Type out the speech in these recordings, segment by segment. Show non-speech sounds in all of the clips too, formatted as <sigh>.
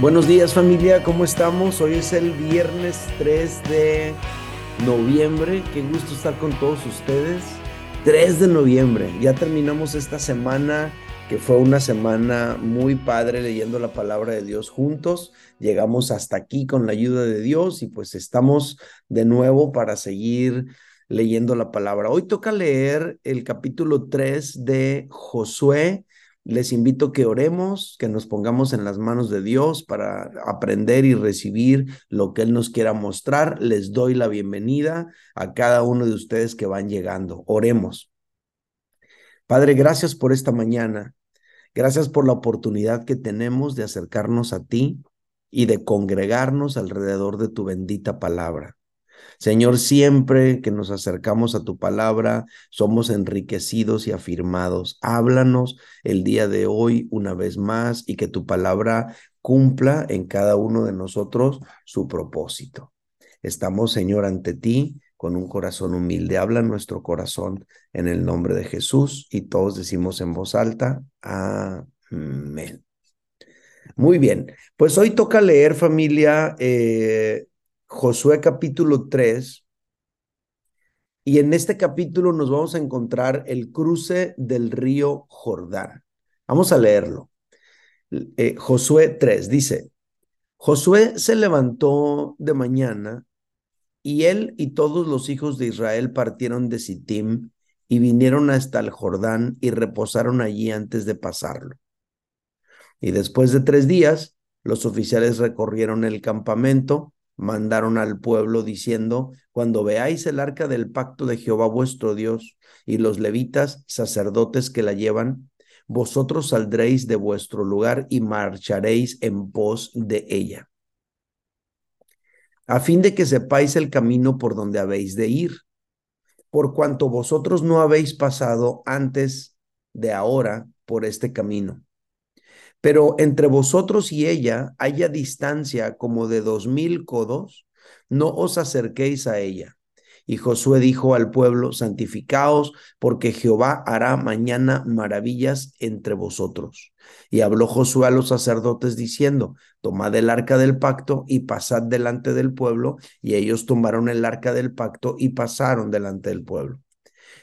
Buenos días familia, ¿cómo estamos? Hoy es el viernes 3 de noviembre. Qué gusto estar con todos ustedes. 3 de noviembre, ya terminamos esta semana que fue una semana muy padre leyendo la palabra de Dios juntos. Llegamos hasta aquí con la ayuda de Dios y pues estamos de nuevo para seguir leyendo la palabra. Hoy toca leer el capítulo 3 de Josué. Les invito que oremos, que nos pongamos en las manos de Dios para aprender y recibir lo que Él nos quiera mostrar. Les doy la bienvenida a cada uno de ustedes que van llegando. Oremos. Padre, gracias por esta mañana. Gracias por la oportunidad que tenemos de acercarnos a ti y de congregarnos alrededor de tu bendita palabra. Señor, siempre que nos acercamos a tu palabra, somos enriquecidos y afirmados. Háblanos el día de hoy una vez más y que tu palabra cumpla en cada uno de nosotros su propósito. Estamos, Señor, ante ti con un corazón humilde. Habla nuestro corazón en el nombre de Jesús y todos decimos en voz alta, amén. Muy bien, pues hoy toca leer familia eh, Josué capítulo 3. Y en este capítulo nos vamos a encontrar el cruce del río Jordán. Vamos a leerlo. Eh, Josué 3 dice, Josué se levantó de mañana y él y todos los hijos de Israel partieron de Sittim y vinieron hasta el Jordán y reposaron allí antes de pasarlo. Y después de tres días, los oficiales recorrieron el campamento mandaron al pueblo diciendo, cuando veáis el arca del pacto de Jehová vuestro Dios y los levitas, sacerdotes que la llevan, vosotros saldréis de vuestro lugar y marcharéis en pos de ella, a fin de que sepáis el camino por donde habéis de ir, por cuanto vosotros no habéis pasado antes de ahora por este camino pero entre vosotros y ella haya distancia como de dos mil codos, no os acerquéis a ella. Y Josué dijo al pueblo, santificaos, porque Jehová hará mañana maravillas entre vosotros. Y habló Josué a los sacerdotes diciendo, tomad el arca del pacto y pasad delante del pueblo. Y ellos tomaron el arca del pacto y pasaron delante del pueblo.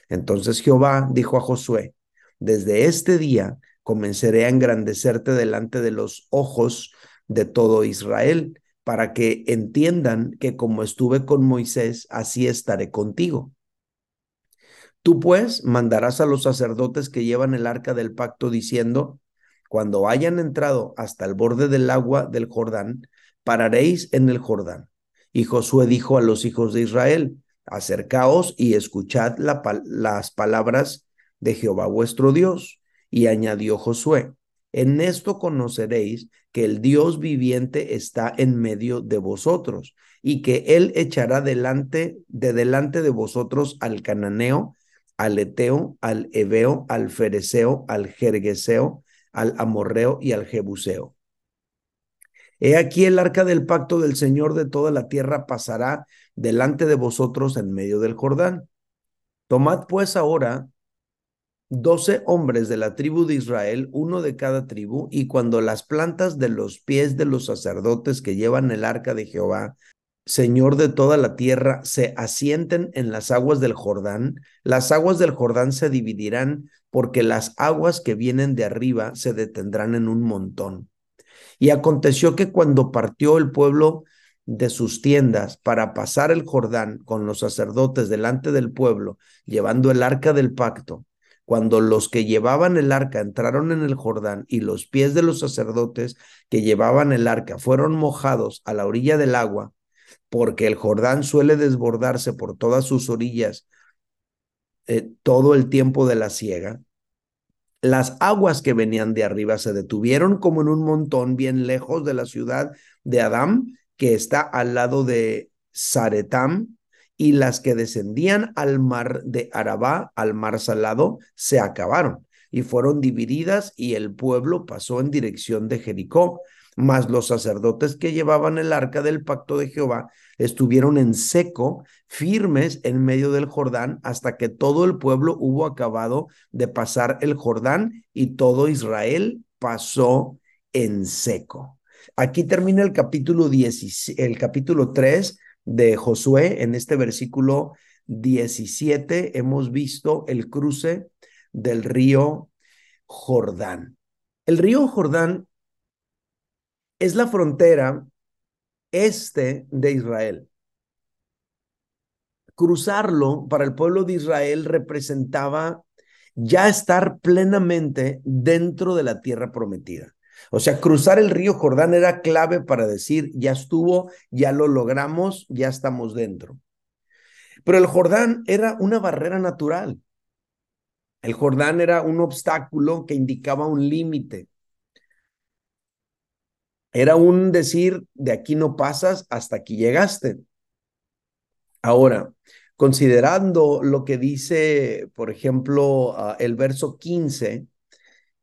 Entonces Jehová dijo a Josué, desde este día comenzaré a engrandecerte delante de los ojos de todo Israel, para que entiendan que como estuve con Moisés, así estaré contigo. Tú pues mandarás a los sacerdotes que llevan el arca del pacto diciendo, cuando hayan entrado hasta el borde del agua del Jordán, pararéis en el Jordán. Y Josué dijo a los hijos de Israel, acercaos y escuchad las palabras de Jehová vuestro Dios y añadió Josué, en esto conoceréis que el Dios viviente está en medio de vosotros y que él echará delante de delante de vosotros al cananeo, al eteo, al ebeo, al fereceo, al jergueseo, al amorreo y al jebuseo. He aquí el arca del pacto del Señor de toda la tierra pasará delante de vosotros en medio del Jordán. Tomad pues ahora doce hombres de la tribu de Israel, uno de cada tribu, y cuando las plantas de los pies de los sacerdotes que llevan el arca de Jehová, Señor de toda la tierra, se asienten en las aguas del Jordán, las aguas del Jordán se dividirán, porque las aguas que vienen de arriba se detendrán en un montón. Y aconteció que cuando partió el pueblo de sus tiendas para pasar el Jordán con los sacerdotes delante del pueblo, llevando el arca del pacto, cuando los que llevaban el arca entraron en el Jordán y los pies de los sacerdotes que llevaban el arca fueron mojados a la orilla del agua, porque el Jordán suele desbordarse por todas sus orillas eh, todo el tiempo de la siega, las aguas que venían de arriba se detuvieron como en un montón bien lejos de la ciudad de Adán, que está al lado de Zaretam, y las que descendían al mar de Arabá, al mar salado, se acabaron y fueron divididas y el pueblo pasó en dirección de Jericó. Mas los sacerdotes que llevaban el arca del pacto de Jehová estuvieron en seco, firmes en medio del Jordán, hasta que todo el pueblo hubo acabado de pasar el Jordán y todo Israel pasó en seco. Aquí termina el capítulo, 10, el capítulo 3 de Josué. En este versículo 17 hemos visto el cruce del río Jordán. El río Jordán es la frontera este de Israel. Cruzarlo para el pueblo de Israel representaba ya estar plenamente dentro de la tierra prometida. O sea, cruzar el río Jordán era clave para decir, ya estuvo, ya lo logramos, ya estamos dentro. Pero el Jordán era una barrera natural. El Jordán era un obstáculo que indicaba un límite. Era un decir, de aquí no pasas hasta aquí llegaste. Ahora, considerando lo que dice, por ejemplo, ah, el verso 15,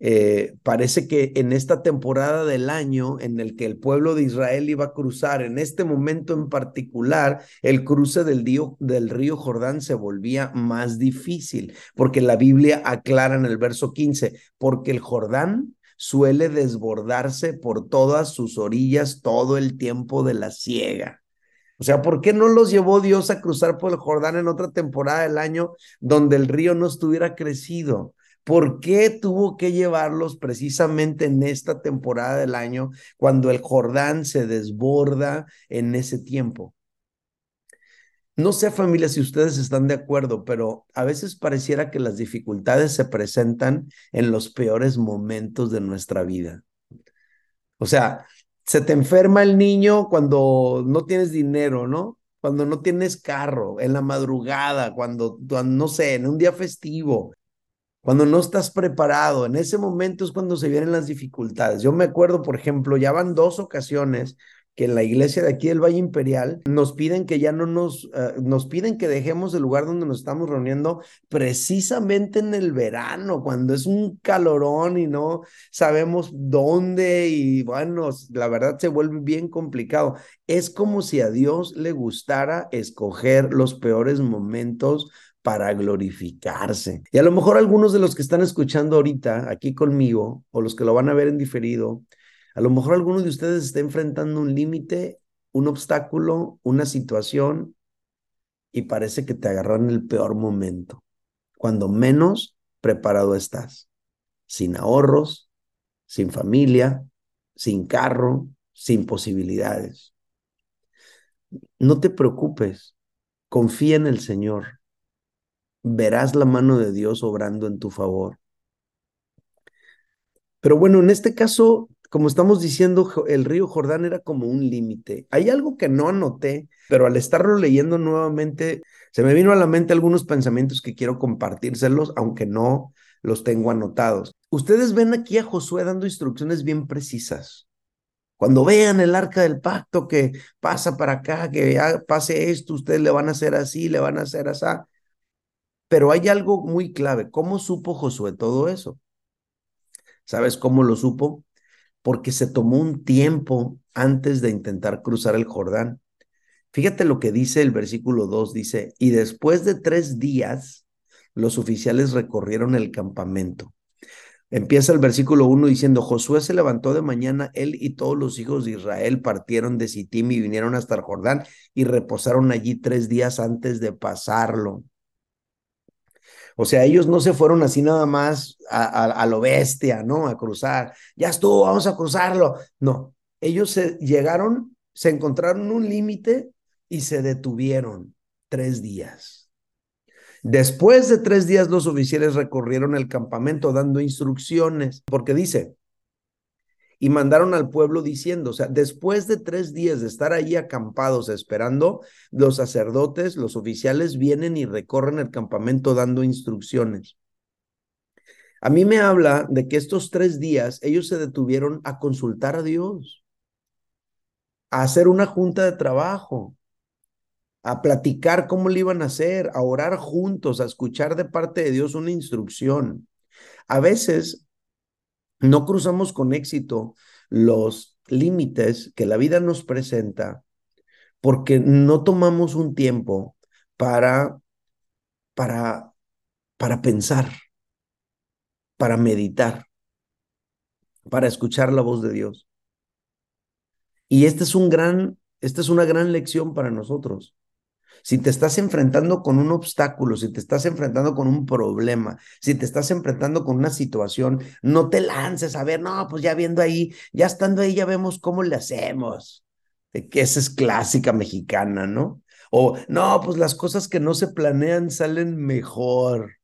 eh, parece que en esta temporada del año en el que el pueblo de Israel iba a cruzar, en este momento en particular, el cruce del, del río Jordán se volvía más difícil, porque la Biblia aclara en el verso 15, porque el Jordán suele desbordarse por todas sus orillas todo el tiempo de la siega. O sea, ¿por qué no los llevó Dios a cruzar por el Jordán en otra temporada del año donde el río no estuviera crecido? ¿Por qué tuvo que llevarlos precisamente en esta temporada del año cuando el Jordán se desborda en ese tiempo? No sé familia si ustedes están de acuerdo, pero a veces pareciera que las dificultades se presentan en los peores momentos de nuestra vida. O sea, se te enferma el niño cuando no tienes dinero, ¿no? Cuando no tienes carro, en la madrugada, cuando, no sé, en un día festivo, cuando no estás preparado, en ese momento es cuando se vienen las dificultades. Yo me acuerdo, por ejemplo, ya van dos ocasiones que en la iglesia de aquí del Valle Imperial nos piden que ya no nos, eh, nos piden que dejemos el lugar donde nos estamos reuniendo precisamente en el verano, cuando es un calorón y no sabemos dónde y bueno, la verdad se vuelve bien complicado. Es como si a Dios le gustara escoger los peores momentos para glorificarse. Y a lo mejor algunos de los que están escuchando ahorita aquí conmigo o los que lo van a ver en diferido, a lo mejor alguno de ustedes está enfrentando un límite, un obstáculo, una situación y parece que te agarran en el peor momento, cuando menos preparado estás, sin ahorros, sin familia, sin carro, sin posibilidades. No te preocupes, confía en el Señor verás la mano de Dios obrando en tu favor. Pero bueno, en este caso, como estamos diciendo, el río Jordán era como un límite. Hay algo que no anoté, pero al estarlo leyendo nuevamente, se me vino a la mente algunos pensamientos que quiero compartírselos, aunque no los tengo anotados. Ustedes ven aquí a Josué dando instrucciones bien precisas. Cuando vean el arca del pacto que pasa para acá, que pase esto, ustedes le van a hacer así, le van a hacer así. Pero hay algo muy clave. ¿Cómo supo Josué todo eso? ¿Sabes cómo lo supo? Porque se tomó un tiempo antes de intentar cruzar el Jordán. Fíjate lo que dice el versículo 2, dice, y después de tres días, los oficiales recorrieron el campamento. Empieza el versículo 1 diciendo, Josué se levantó de mañana, él y todos los hijos de Israel partieron de Sittim y vinieron hasta el Jordán y reposaron allí tres días antes de pasarlo. O sea, ellos no se fueron así nada más a, lo bestia, ¿no? A cruzar. Ya estuvo, vamos a cruzarlo. No, ellos se llegaron, se encontraron un límite y se detuvieron tres días. Después de tres días los oficiales recorrieron el campamento dando instrucciones, porque dice, y mandaron al pueblo diciendo, o sea, después de tres días de estar ahí acampados esperando, los sacerdotes, los oficiales vienen y recorren el campamento dando instrucciones. A mí me habla de que estos tres días ellos se detuvieron a consultar a Dios, a hacer una junta de trabajo, a platicar cómo le iban a hacer, a orar juntos, a escuchar de parte de Dios una instrucción. A veces no cruzamos con éxito los límites que la vida nos presenta porque no tomamos un tiempo para, para, para pensar, para meditar, para escuchar la voz de Dios. Y este es un gran, esta es una gran lección para nosotros. Si te estás enfrentando con un obstáculo, si te estás enfrentando con un problema, si te estás enfrentando con una situación, no te lances a ver, no, pues ya viendo ahí, ya estando ahí, ya vemos cómo le hacemos. Que esa es clásica mexicana, ¿no? O, no, pues las cosas que no se planean salen mejor.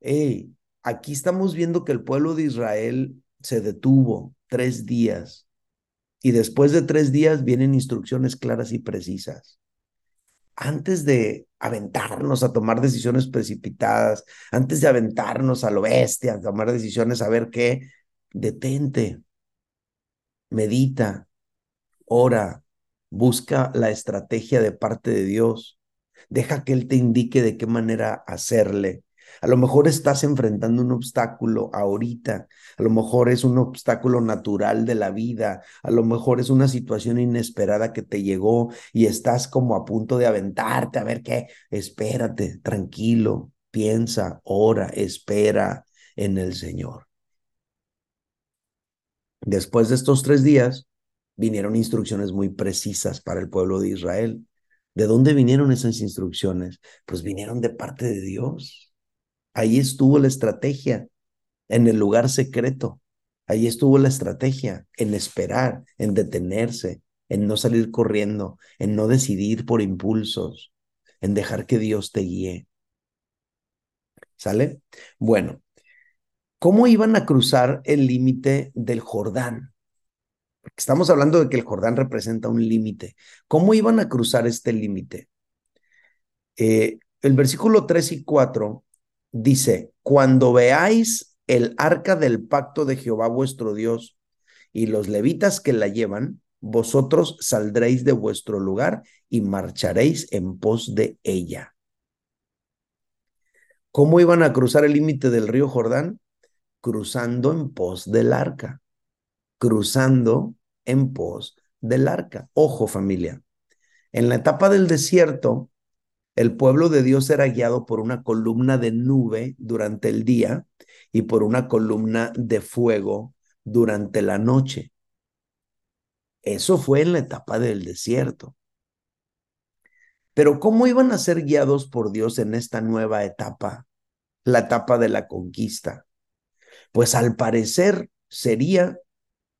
Hey, aquí estamos viendo que el pueblo de Israel se detuvo tres días y después de tres días vienen instrucciones claras y precisas. Antes de aventarnos a tomar decisiones precipitadas, antes de aventarnos a lo bestia, a tomar decisiones, a ver qué, detente, medita, ora, Busca la estrategia de parte de Dios. Deja que Él te indique de qué manera hacerle. A lo mejor estás enfrentando un obstáculo ahorita, a lo mejor es un obstáculo natural de la vida, a lo mejor es una situación inesperada que te llegó y estás como a punto de aventarte a ver qué. Espérate, tranquilo, piensa, ora, espera en el Señor. Después de estos tres días, vinieron instrucciones muy precisas para el pueblo de Israel. ¿De dónde vinieron esas instrucciones? Pues vinieron de parte de Dios. Ahí estuvo la estrategia, en el lugar secreto. Ahí estuvo la estrategia, en esperar, en detenerse, en no salir corriendo, en no decidir por impulsos, en dejar que Dios te guíe. ¿Sale? Bueno, ¿cómo iban a cruzar el límite del Jordán? estamos hablando de que el Jordán representa un límite. ¿Cómo iban a cruzar este límite? Eh, el versículo 3 y 4 dice, cuando veáis el arca del pacto de Jehová vuestro Dios y los levitas que la llevan, vosotros saldréis de vuestro lugar y marcharéis en pos de ella. ¿Cómo iban a cruzar el límite del río Jordán? Cruzando en pos del arca cruzando en pos del arca. Ojo familia, en la etapa del desierto, el pueblo de Dios era guiado por una columna de nube durante el día y por una columna de fuego durante la noche. Eso fue en la etapa del desierto. Pero ¿cómo iban a ser guiados por Dios en esta nueva etapa, la etapa de la conquista? Pues al parecer sería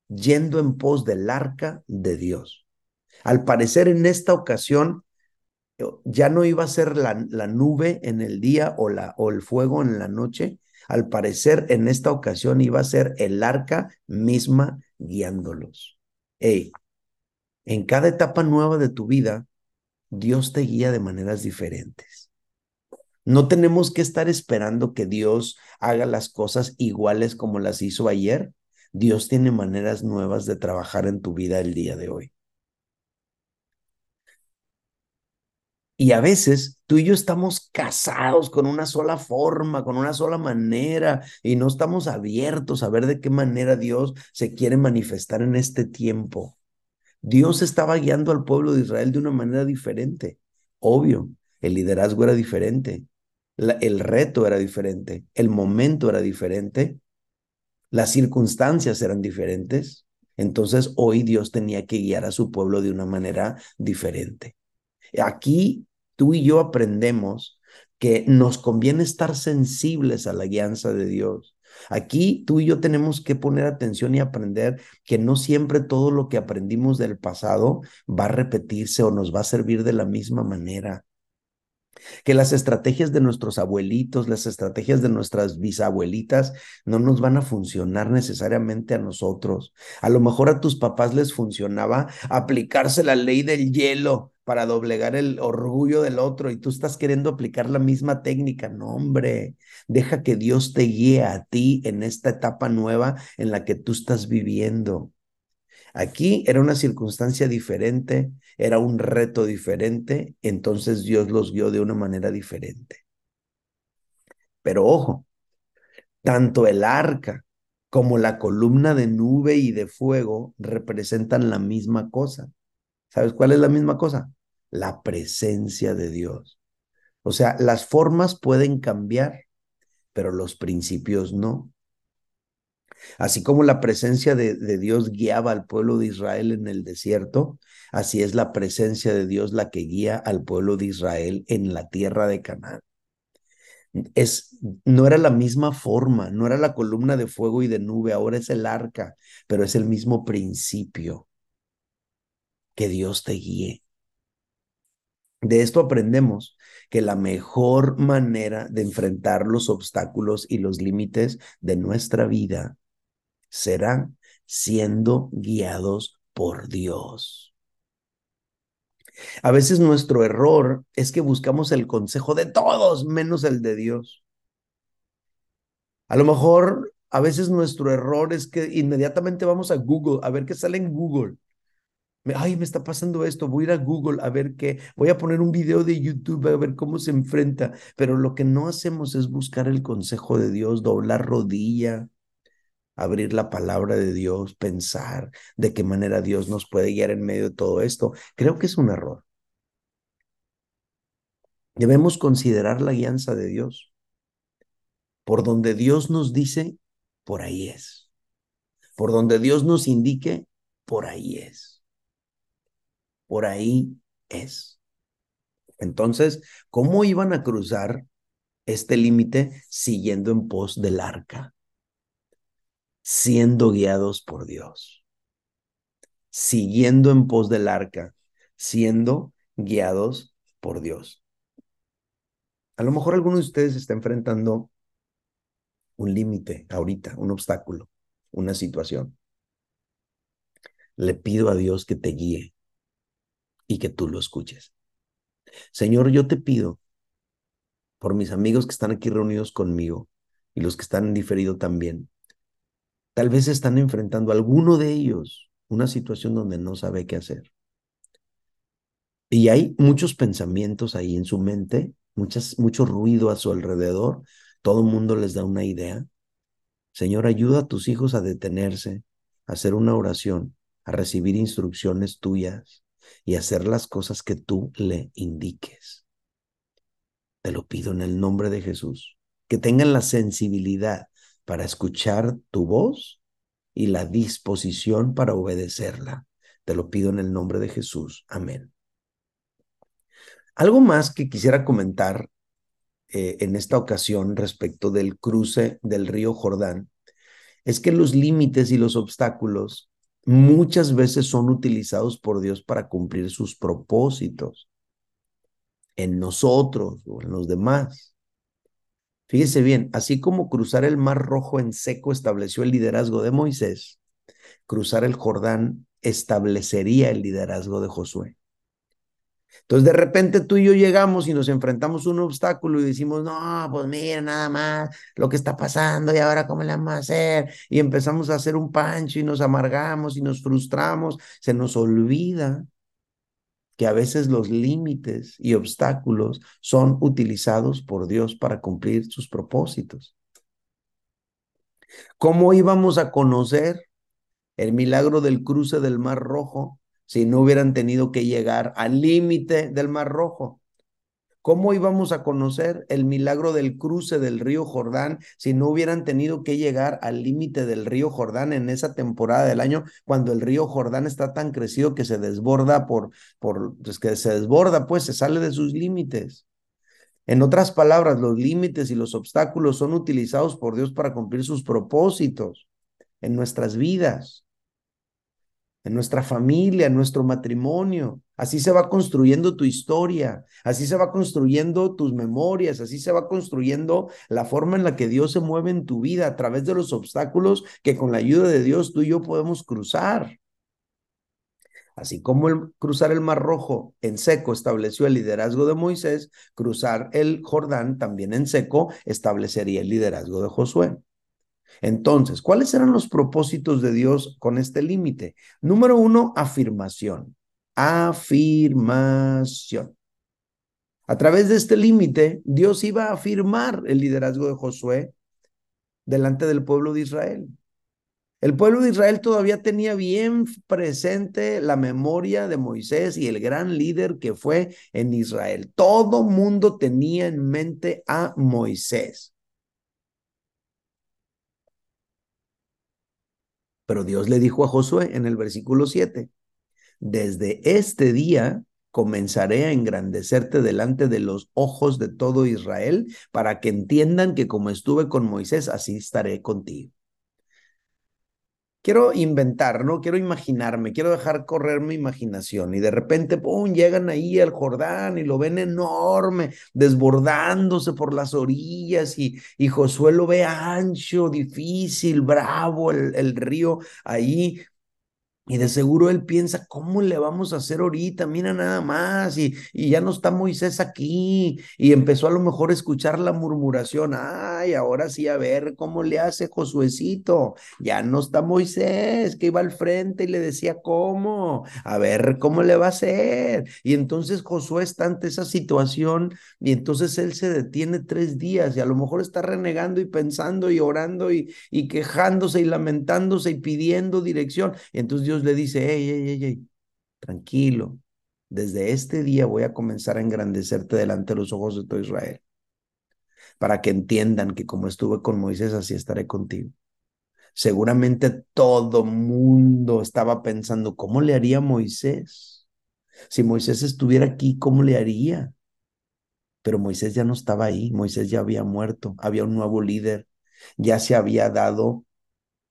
yendo en pos del arca de Dios. Al parecer en esta ocasión ya no iba a ser la, nube en el día o, la, o el fuego en la noche. Al parecer en esta ocasión iba a ser el arca misma guiándolos. Hey, en cada etapa nueva de tu vida, Dios te guía de maneras diferentes. No tenemos que estar esperando que Dios haga las cosas iguales como las hizo ayer Dios tiene maneras nuevas de trabajar en tu vida el día de hoy. Y a veces tú y yo estamos casados con una sola forma, con una sola manera, y no estamos abiertos a ver de qué manera Dios se quiere manifestar en este tiempo. Dios estaba guiando al pueblo de Israel de una manera diferente. Obvio, el liderazgo era diferente, el reto era diferente, el momento era diferente, las circunstancias eran diferentes, entonces hoy Dios tenía que guiar a su pueblo de una manera diferente. Aquí tú y yo aprendemos que nos conviene estar sensibles a la guianza de Dios. Aquí tú y yo tenemos que poner atención y aprender que no siempre todo lo que aprendimos del pasado va a repetirse o nos va a servir de la misma manera que las estrategias de nuestros abuelitos, las estrategias de nuestras bisabuelitas no nos van a funcionar necesariamente a nosotros. A lo mejor a tus papás les funcionaba aplicarse la ley del hielo para doblegar el orgullo del otro y tú estás queriendo aplicar la misma técnica. No, hombre, deja que Dios te guíe a ti en esta etapa nueva en la que tú estás viviendo. Aquí era una circunstancia diferente, era un reto diferente, entonces Dios los guió de una manera diferente. Pero ojo, tanto el arca como la columna de nube y de fuego representan la misma cosa. ¿Sabes cuál es la misma cosa? La presencia de Dios. O sea, las formas pueden cambiar, pero los principios no. Así como la presencia de, de, Dios guiaba al pueblo de Israel en el desierto, así es la presencia de Dios la que guía al pueblo de Israel en la tierra de Canaán. Es, no era la misma forma, no era la columna de fuego y de nube, ahora es el arca, pero es el mismo principio. Que Dios te guíe. De esto aprendemos que la mejor manera de enfrentar los obstáculos y los límites de nuestra vida será siendo guiados por Dios. A veces nuestro error es que buscamos el consejo de todos menos el de Dios. A lo mejor a veces nuestro error es que inmediatamente vamos a Google a ver qué sale en Google. Ay, me está pasando esto, voy a ir a Google a ver qué, voy a poner un video de YouTube a ver cómo se enfrenta, pero lo que no hacemos es buscar el consejo de Dios, doblar rodilla, abrir la palabra de Dios, pensar de qué manera Dios nos puede guiar en medio de todo esto. Creo que es un error. Debemos considerar la guianza de Dios. Por donde Dios nos dice, por ahí es. Por donde Dios nos indique, por ahí es. Por ahí es. Entonces, ¿cómo iban a cruzar este límite siguiendo en pos del arca? Siendo guiados por Dios, siguiendo en pos del arca, siendo guiados por Dios. A lo mejor alguno de ustedes está enfrentando un límite ahorita, un obstáculo, una situación. Le pido a Dios que te guíe y que tú lo escuches. Señor, yo te pido por mis amigos que están aquí reunidos conmigo y los que están en diferido también, Tal vez están enfrentando alguno de ellos una situación donde no sabe qué hacer. Y hay muchos pensamientos ahí en su mente, mucho ruido a su alrededor. Todo el mundo les da una idea. Señor, ayuda a tus hijos a detenerse, a hacer una oración, a recibir instrucciones tuyas y hacer las cosas que tú le indiques. Te lo pido en el nombre de Jesús. Que tengan la sensibilidad para escuchar tu voz y la disposición para obedecerla. Te lo pido en el nombre de Jesús. Amén. Algo más que quisiera comentar eh, en esta ocasión respecto del cruce del río Jordán es que los límites y los obstáculos muchas veces son utilizados por Dios para cumplir sus propósitos en nosotros o en los demás. Fíjese bien, así como cruzar el Mar Rojo en seco estableció el liderazgo de Moisés, cruzar el Jordán establecería el liderazgo de Josué. Entonces de repente tú y yo llegamos y nos enfrentamos a un obstáculo y decimos, no, pues mira nada más lo que está pasando y ahora cómo le vamos a hacer. Y empezamos a hacer un pancho y nos amargamos y nos frustramos, se nos olvida que a veces los límites y obstáculos son utilizados por Dios para cumplir sus propósitos. ¿Cómo íbamos a conocer el milagro del cruce del Mar Rojo si no hubieran tenido que llegar al límite del Mar Rojo? ¿Cómo íbamos a conocer el milagro del cruce del río Jordán si no hubieran tenido que llegar al límite del río Jordán en esa temporada del año cuando el río Jordán está tan crecido que se desborda por, por pues que se desborda, pues se sale de sus límites? En otras palabras, los límites y los obstáculos son utilizados por Dios para cumplir sus propósitos en nuestras vidas en nuestra familia, en nuestro matrimonio. Así se va construyendo tu historia, así se va construyendo tus memorias, así se va construyendo la forma en la que Dios se mueve en tu vida a través de los obstáculos que con la ayuda de Dios tú y yo podemos cruzar. Así como el, cruzar el Mar Rojo en seco estableció el liderazgo de Moisés, cruzar el Jordán también en seco establecería el liderazgo de Josué. Entonces, ¿cuáles eran los propósitos de Dios con este límite? Número uno, afirmación. Afirmación. A través de este límite, Dios iba a afirmar el liderazgo de Josué delante del pueblo de Israel. El pueblo de Israel todavía tenía bien presente la memoria de Moisés y el gran líder que fue en Israel. Todo mundo tenía en mente a Moisés. Pero Dios le dijo a Josué en el versículo 7, desde este día comenzaré a engrandecerte delante de los ojos de todo Israel para que entiendan que como estuve con Moisés, así estaré contigo quiero inventar, ¿no? Quiero imaginarme, quiero dejar correr mi imaginación y de repente, ¡pum!, llegan ahí al Jordán y lo ven enorme, desbordándose por las orillas y, y Josué lo ve ancho, difícil, bravo el, el río ahí y de seguro él piensa, ¿cómo le vamos a hacer ahorita? Mira nada más, y, y, ya no está Moisés aquí. Y empezó a lo mejor a escuchar la murmuración, ay, ahora sí, a ver cómo le hace Josuecito. Ya no está Moisés, que iba al frente y le decía, ¿cómo? A ver cómo le va a hacer. Y entonces Josué está ante esa situación y entonces él se detiene tres días y a lo mejor está renegando y pensando y orando y, y quejándose y lamentándose y pidiendo dirección. Y entonces Dios le dice, hey, hey, hey, hey, tranquilo, desde este día voy a comenzar a engrandecerte delante de los ojos de todo Israel, para que entiendan que como estuve con Moisés, así estaré contigo. Seguramente todo mundo estaba pensando, ¿cómo le haría Moisés? Si Moisés estuviera aquí, ¿cómo le haría? Pero Moisés ya no estaba ahí, Moisés ya había muerto, había un nuevo líder, ya se había dado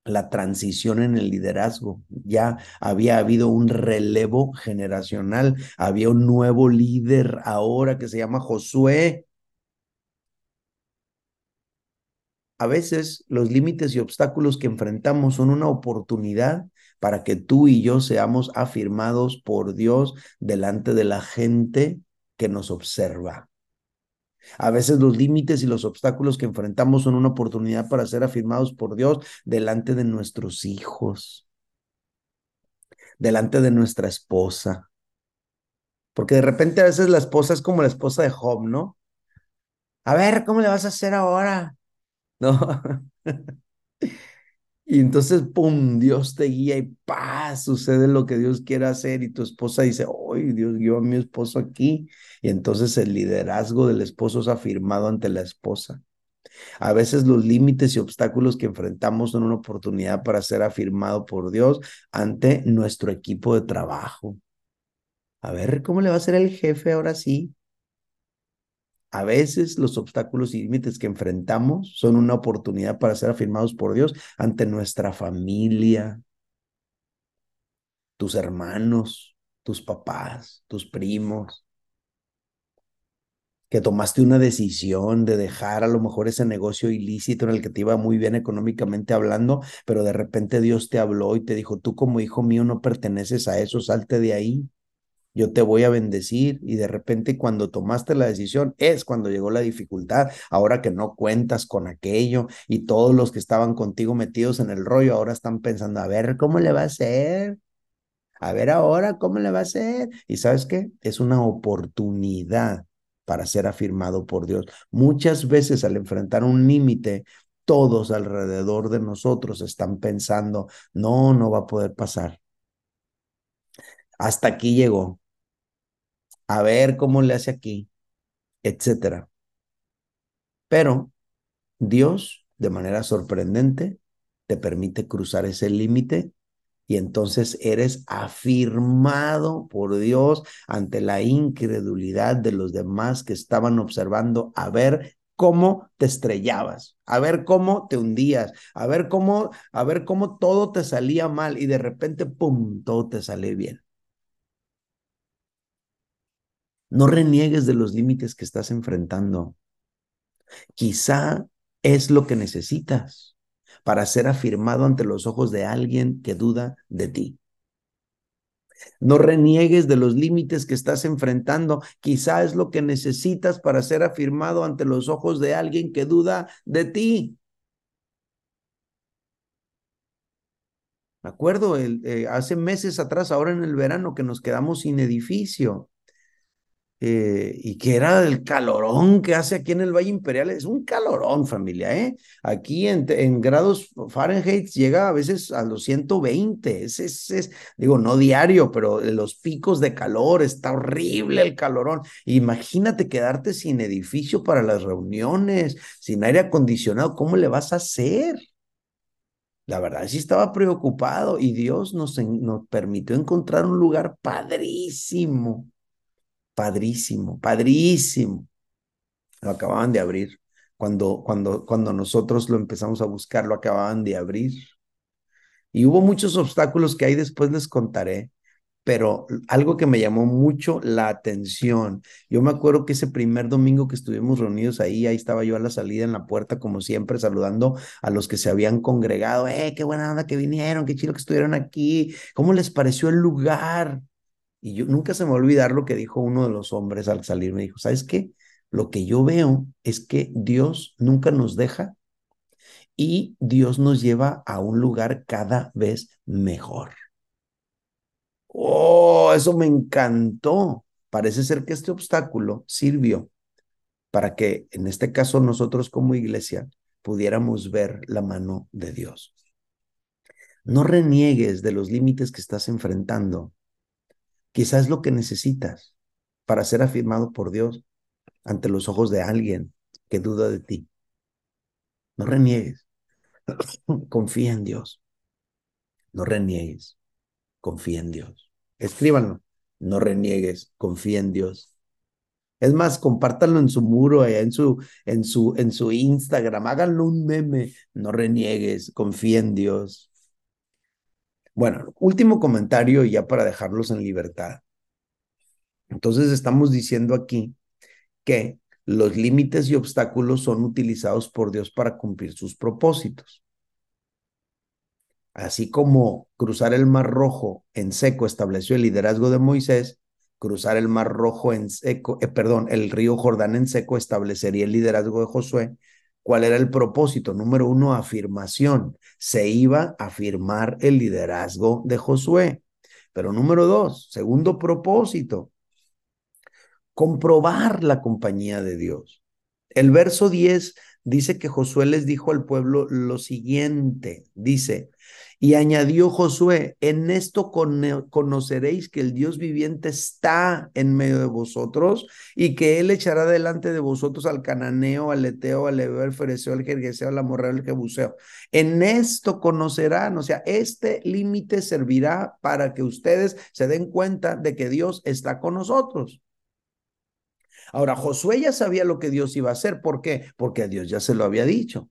la transición en el liderazgo. Ya había habido un relevo generacional, había un nuevo líder ahora que se llama Josué. A veces los límites y obstáculos que enfrentamos son una oportunidad para que tú y yo seamos afirmados por Dios delante de la gente que nos observa. A veces los límites y los obstáculos que enfrentamos son una oportunidad para ser afirmados por Dios delante de nuestros hijos, delante de nuestra esposa. Porque de repente a veces la esposa es como la esposa de Job, ¿no? A ver, ¿cómo le vas a hacer ahora? <laughs> No. Y entonces, ¡pum!, Dios te guía y ¡paz! Sucede lo que Dios quiere hacer y tu esposa dice, ¡ay, Dios guió a mi esposo aquí! Y entonces el liderazgo del esposo es afirmado ante la esposa. A veces los límites y obstáculos que enfrentamos son una oportunidad para ser afirmado por Dios ante nuestro equipo de trabajo. A ver, ¿cómo le va a ser el jefe ahora sí? A veces los obstáculos y límites que enfrentamos son una oportunidad para ser afirmados por Dios ante nuestra familia, tus hermanos, tus papás, tus primos, que tomaste una decisión de dejar a lo mejor ese negocio ilícito en el que te iba muy bien económicamente hablando, pero de repente Dios te habló y te dijo, tú como hijo mío no perteneces a eso, salte de ahí yo te voy a bendecir y de repente cuando tomaste la decisión es cuando llegó la dificultad, ahora que no cuentas con aquello y todos los que estaban contigo metidos en el rollo ahora están pensando, a ver, ¿cómo le va a ser? A ver ahora, ¿cómo le va a ser? Y sabes qué? Es una oportunidad para ser afirmado por Dios. Muchas veces al enfrentar un límite, todos alrededor de nosotros están pensando, no, no va a poder pasar. Hasta aquí llegó a ver cómo le hace aquí, etcétera. Pero Dios, de manera sorprendente, te permite cruzar ese límite y entonces eres afirmado por Dios ante la incredulidad de los demás que estaban observando a ver cómo te estrellabas, a ver cómo te hundías, a ver cómo a ver cómo todo te salía mal y de repente pum, todo te sale bien. No reniegues de los límites que estás enfrentando. Quizá es lo que necesitas para ser afirmado ante los ojos de alguien que duda de ti. No reniegues de los límites que estás enfrentando. Quizá es lo que necesitas para ser afirmado ante los ojos de alguien que duda de ti. Me acuerdo eh, hace meses atrás, ahora en el verano, que nos quedamos sin edificio. Eh, y que era el calorón que hace aquí en el Valle Imperial. Es un calorón, familia, ¿eh? Aquí en, grados Fahrenheit llega a veces a los 120. Es, es, es, digo, no diario, pero los picos de calor, está horrible el calorón. Imagínate quedarte sin edificio para las reuniones, sin aire acondicionado, ¿cómo le vas a hacer? La verdad, sí estaba preocupado y Dios nos, nos permitió encontrar un lugar padrísimo, padrísimo, padrísimo. Lo acababan de abrir. Cuando, cuando, cuando nosotros lo empezamos a buscar, lo acababan de abrir. Y hubo muchos obstáculos que ahí después les contaré, pero algo que me llamó mucho la atención. Yo me acuerdo que ese primer domingo que estuvimos reunidos ahí, ahí estaba yo a la salida en la puerta, como siempre, saludando a los que se habían congregado. ¡Eh, qué buena onda que vinieron! ¡Qué chido que estuvieron aquí! ¿Cómo les pareció el lugar? Y yo nunca se me va a olvidar lo que dijo uno de los hombres al salir. Me dijo, ¿sabes qué? Lo que yo veo es que Dios nunca nos deja y Dios nos lleva a un lugar cada vez mejor. Oh, eso me encantó. Parece ser que este obstáculo sirvió para que, en este caso, nosotros como iglesia pudiéramos ver la mano de Dios. No reniegues de los límites que estás enfrentando. Quizás lo que necesitas para ser afirmado por Dios ante los ojos de alguien que duda de ti. No reniegues. <coughs> Confía en Dios. No reniegues. Confía en Dios. Escríbanlo. No reniegues. Confía en Dios. Es más, compártanlo en su muro, en su, en su, en su Instagram. Háganlo un meme. No reniegues. Confía en Dios. Bueno, último comentario ya para dejarlos en libertad. Entonces estamos diciendo aquí que los límites y obstáculos son utilizados por Dios para cumplir sus propósitos. Así como cruzar el Mar Rojo en seco estableció el liderazgo de Moisés, cruzar el Mar Rojo en seco, eh, perdón, el río Jordán en seco establecería el liderazgo de Josué. ¿Cuál era el propósito? Número uno, afirmación. Se iba a afirmar el liderazgo de Josué. Pero número dos, segundo propósito, comprobar la compañía de Dios. El verso 10 dice que Josué les dijo al pueblo lo siguiente, dice, y añadió Josué, en esto conoceréis que el Dios viviente está en medio de vosotros y que él echará delante de vosotros al cananeo, al eteo, al ebeo, al fereceo, al jergueseo, al amorreo, al jebuseo. En esto conocerán, o sea, este límite servirá para que ustedes se den cuenta de que Dios está con nosotros. Ahora, Josué ya sabía lo que Dios iba a hacer. ¿Por qué? Porque Dios ya se lo había dicho.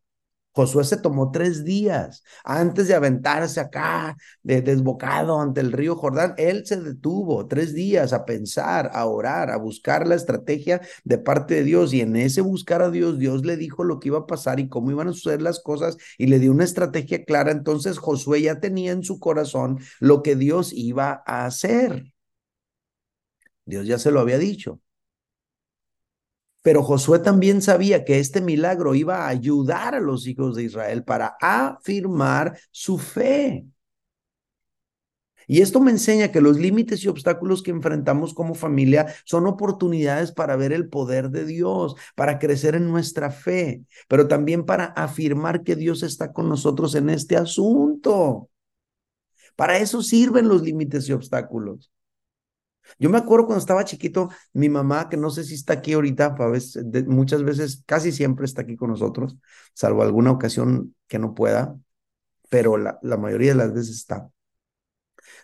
Josué se tomó tres días antes de aventarse acá, de desbocado ante el río Jordán. Él se detuvo tres días a pensar, a orar, a buscar la estrategia de parte de Dios. Y en ese buscar a Dios, Dios le dijo lo que iba a pasar y cómo iban a suceder las cosas y le dio una estrategia clara. Entonces Josué ya tenía en su corazón lo que Dios iba a hacer. Dios ya se lo había dicho. Pero Josué también sabía que este milagro iba a ayudar a los hijos de Israel para afirmar su fe. Y esto me enseña que los límites y obstáculos que enfrentamos como familia son oportunidades para ver el poder de Dios, para crecer en nuestra fe, pero también para afirmar que Dios está con nosotros en este asunto. Para eso sirven los límites y obstáculos. Yo me acuerdo cuando estaba chiquito, mi mamá, que no sé si está aquí ahorita, muchas veces, casi siempre está aquí con nosotros, salvo alguna ocasión que no pueda, pero la, la mayoría de las veces está.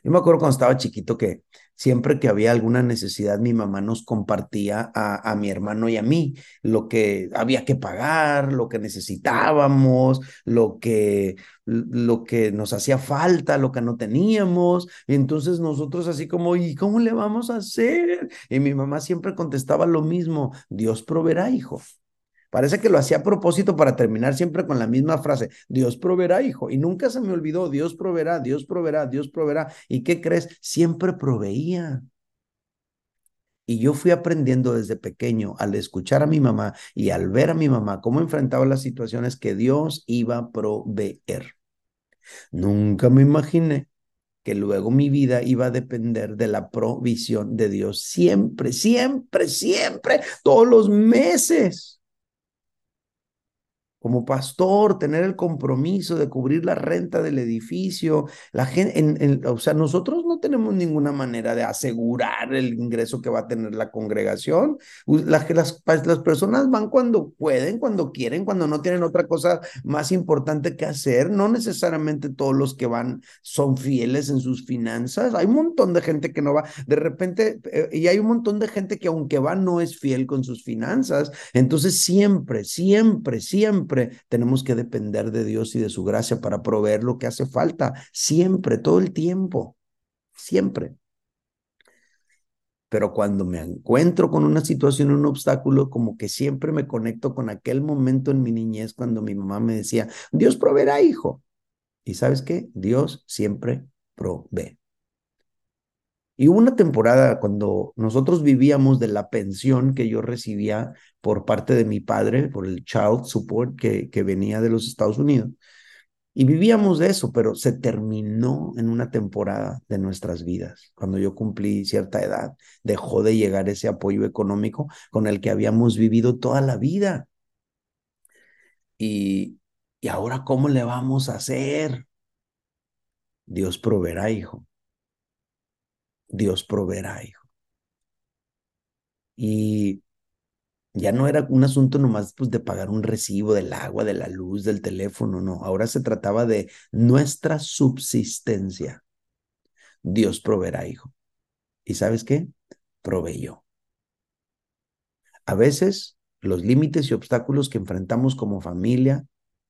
Yo me acuerdo cuando estaba chiquito que siempre que había alguna necesidad, mi mamá nos compartía a, a, mi hermano y a mí lo que había que pagar, lo que necesitábamos, lo que, lo que nos hacía falta, lo que no teníamos. Y entonces nosotros así como, ¿y cómo le vamos a hacer? Y mi mamá siempre contestaba lo mismo, Dios proveerá, hijo. Parece que lo hacía a propósito para terminar siempre con la misma frase, Dios proveerá, hijo. Y nunca se me olvidó, Dios proveerá, Dios proveerá, Dios proveerá. ¿Y qué crees? Siempre proveía. Y yo fui aprendiendo desde pequeño al escuchar a mi mamá y al ver a mi mamá cómo enfrentaba las situaciones que Dios iba a proveer. Nunca me imaginé que luego mi vida iba a depender de la provisión de Dios siempre, siempre, siempre, todos los meses. Como pastor, tener el compromiso de cubrir la renta del edificio. La gente, o sea, nosotros no tenemos ninguna manera de asegurar el ingreso que va a tener la congregación. las, las personas van cuando pueden, cuando quieren, cuando no tienen otra cosa más importante que hacer. No necesariamente todos los que van son fieles en sus finanzas. Hay un montón de gente que no va. De repente, eh, y hay un montón de gente que aunque va no es fiel con sus finanzas. Entonces, siempre, siempre, siempre tenemos que depender de Dios y de su gracia para proveer lo que hace falta, siempre, todo el tiempo, siempre. Pero cuando me encuentro con una situación, un obstáculo, como que siempre me conecto con aquel momento en mi niñez cuando mi mamá me decía, Dios proveerá, hijo. Y sabes qué? Dios siempre provee. Y hubo una temporada cuando nosotros vivíamos de la pensión que yo recibía por parte de mi padre, por el child support que, que venía de los Estados Unidos. Y vivíamos de eso, pero se terminó en una temporada de nuestras vidas. Cuando yo cumplí cierta edad, dejó de llegar ese apoyo económico con el que habíamos vivido toda la vida. Y, y ahora, ¿cómo le vamos a hacer? Dios proveerá, hijo. Dios proveerá, hijo. Y ya no era un asunto nomás pues, de pagar un recibo del agua, de la luz, del teléfono, no. Ahora se trataba de nuestra subsistencia. Dios proveerá, hijo. ¿Y sabes qué? Proveyó. A veces los límites y obstáculos que enfrentamos como familia,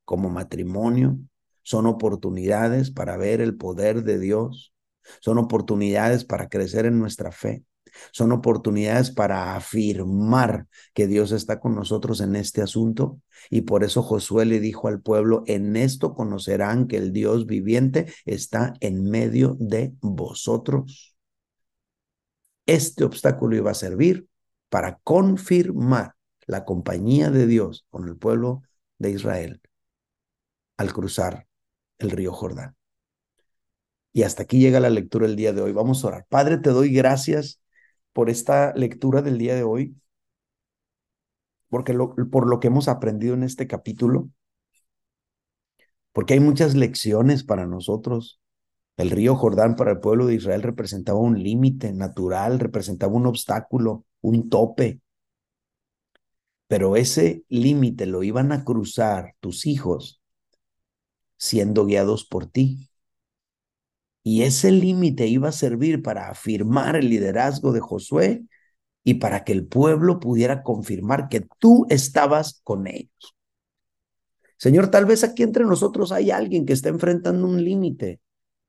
como matrimonio, son oportunidades para ver el poder de Dios son oportunidades para crecer en nuestra fe. Son oportunidades para afirmar que Dios está con nosotros en este asunto. Y por eso Josué le dijo al pueblo, en esto conocerán que el Dios viviente está en medio de vosotros. Este obstáculo iba a servir para confirmar la compañía de Dios con el pueblo de Israel al cruzar el río Jordán. Y hasta aquí llega la lectura del día de hoy. Vamos a orar. Padre, te doy gracias por esta lectura del día de hoy, porque por lo que hemos aprendido en este capítulo, porque hay muchas lecciones para nosotros. El río Jordán para el pueblo de Israel representaba un límite natural, representaba un obstáculo, un tope. Pero ese límite lo iban a cruzar tus hijos siendo guiados por ti. Y ese límite iba a servir para afirmar el liderazgo de Josué y para que el pueblo pudiera confirmar que tú estabas con ellos. Señor, tal vez aquí entre nosotros hay alguien que está enfrentando un límite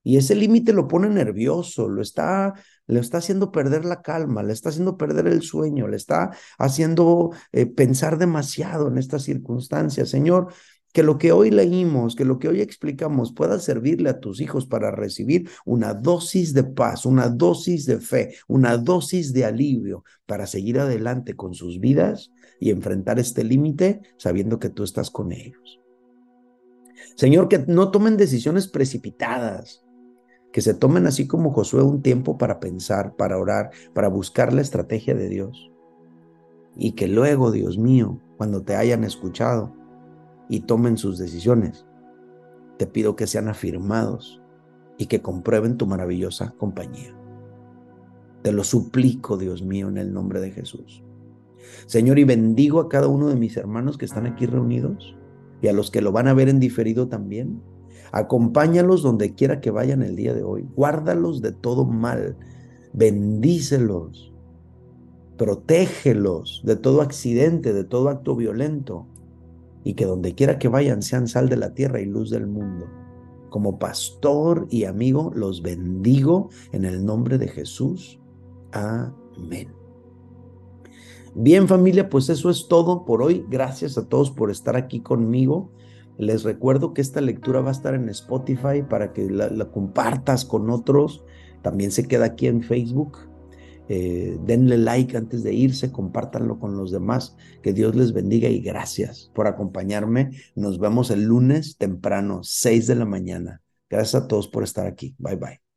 y ese límite lo pone nervioso, lo está, le está haciendo perder la calma, le está haciendo perder el sueño, le está haciendo eh, pensar demasiado en estas circunstancias. Señor, que lo que hoy leímos, que lo que hoy explicamos pueda servirle a tus hijos para recibir una dosis de paz, una dosis de fe, una dosis de alivio para seguir adelante con sus vidas y enfrentar este límite sabiendo que tú estás con ellos. Señor, que no tomen decisiones precipitadas, que se tomen así como Josué un tiempo para pensar, para orar, para buscar la estrategia de Dios. Y que luego, Dios mío, cuando te hayan escuchado, y tomen sus decisiones. Te pido que sean afirmados y que comprueben tu maravillosa compañía. Te lo suplico, Dios mío, en el nombre de Jesús. Señor, y bendigo a cada uno de mis hermanos que están aquí reunidos y a los que lo van a ver en diferido también. Acompáñalos donde quiera que vayan el día de hoy. Guárdalos de todo mal. Bendícelos. Protégelos de todo accidente, de todo acto violento y que donde quiera que vayan sean sal de la tierra y luz del mundo. Como pastor y amigo los bendigo en el nombre de Jesús. Amén. Bien familia, pues eso es todo por hoy. Gracias a todos por estar aquí conmigo. Les recuerdo que esta lectura va a estar en Spotify para que la, la compartas con otros. También se queda aquí en Facebook. Eh, denle like antes de irse, compártanlo con los demás. Que Dios les bendiga y gracias por acompañarme. Nos vemos el lunes temprano, 6 de la mañana. Gracias a todos por estar aquí. Bye bye.